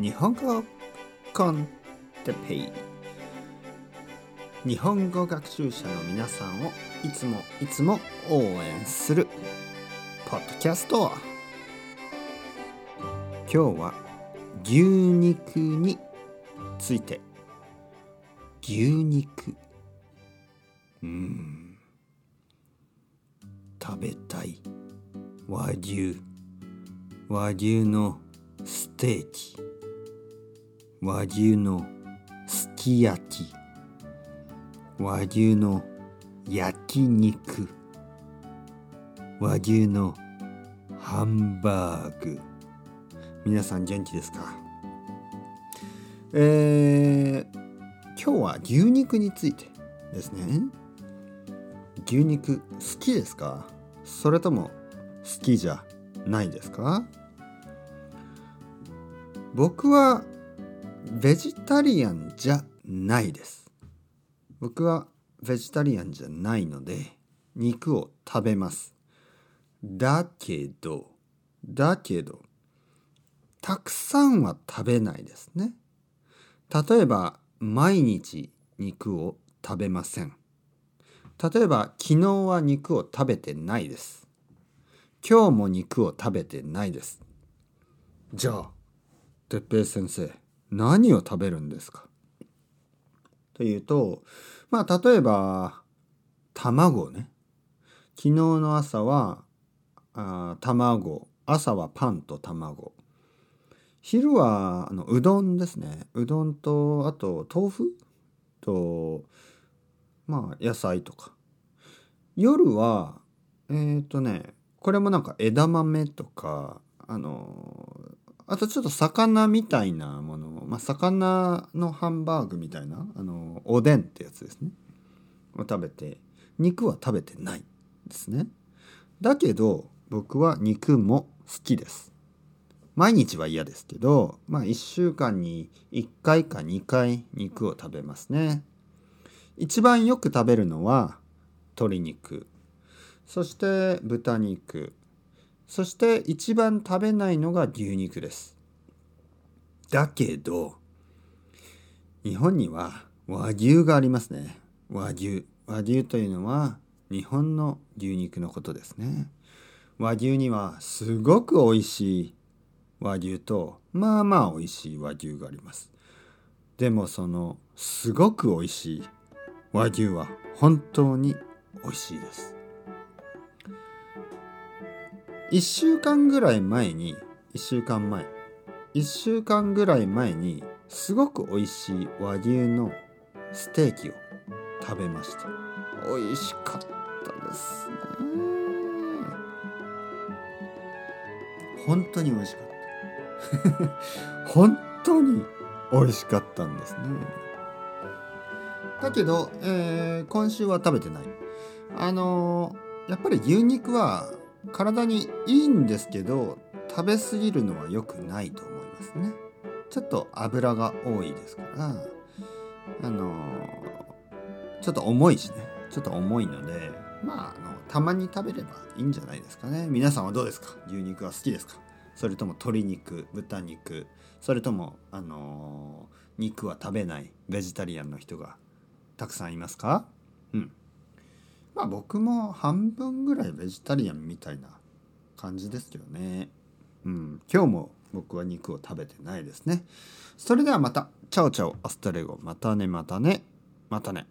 日本語コンテペイ。日本語学習者の皆さんをいつもいつも応援するポッドキャスト。今日は牛肉について。牛肉。うん。食べたい。和牛。和牛のステーキ。和牛のすき焼き。和牛の焼肉。和牛のハンバーグ。皆さん元気ですか？えー、今日は牛肉についてですね。牛肉好きですか？それとも好きじゃないですか？僕はベジタリアンじゃないです。僕はベジタリアンじゃないので肉を食べます。だけどだけどたくさんは食べないですね。例えば毎日肉を食べません。例えば昨日は肉を食べてないです。今日も肉を食べてないです。じゃあ哲平先生何を食べるんですか？というとまあ例えば卵ね。昨日の朝はあ卵。朝はパンと卵。昼はあのうどんですね。うどんとあと豆腐？とまあ野菜とか。夜はえっ、ー、とねこれもなんか枝豆とかあのあとちょっと魚みたいなもの。まあ、魚のハンバーグみたいな。あのおでんってやつですね。を食べて肉は食べてないですね。だけど僕は肉も好きです。毎日は嫌ですけどまあ1週間に1回か2回肉を食べますね。一番よく食べるのは鶏肉。そして豚肉。そして一番食べないのが牛肉です。だけど、日本には和牛がありますね。和牛。和牛というのは日本の牛肉のことですね。和牛にはすごく美味しい和牛とまあまあ美味しい和牛があります。でもそのすごく美味しい和牛は本当に美味しいです。1週間ぐらい前に1週間前。1週間ぐらい前にすごく美味しい和牛のステーキを食べました。美味しかったですね。本当に美味しかった。本当に美味しかったんですね。だけど、えー、今週は食べてない。あのー、やっぱり牛肉は体にいいんですけど食べ過ぎるのは良くないと思いますね。ちょっと油が多いですから。あのちょっと重いしね。ちょっと重いのでまああのたまに食べればいいんじゃないですかね。皆さんはどうですか？牛肉は好きですか？それとも鶏肉豚肉それともあの肉は食べないベジタリアンの人がたくさんいますか？うん。まあ僕も半分ぐらいベジタリアンみたいな感じですよね。うん、今日も僕は肉を食べてないですね。それではまた。 Chao chao、hasta luego。またね、またね。またね。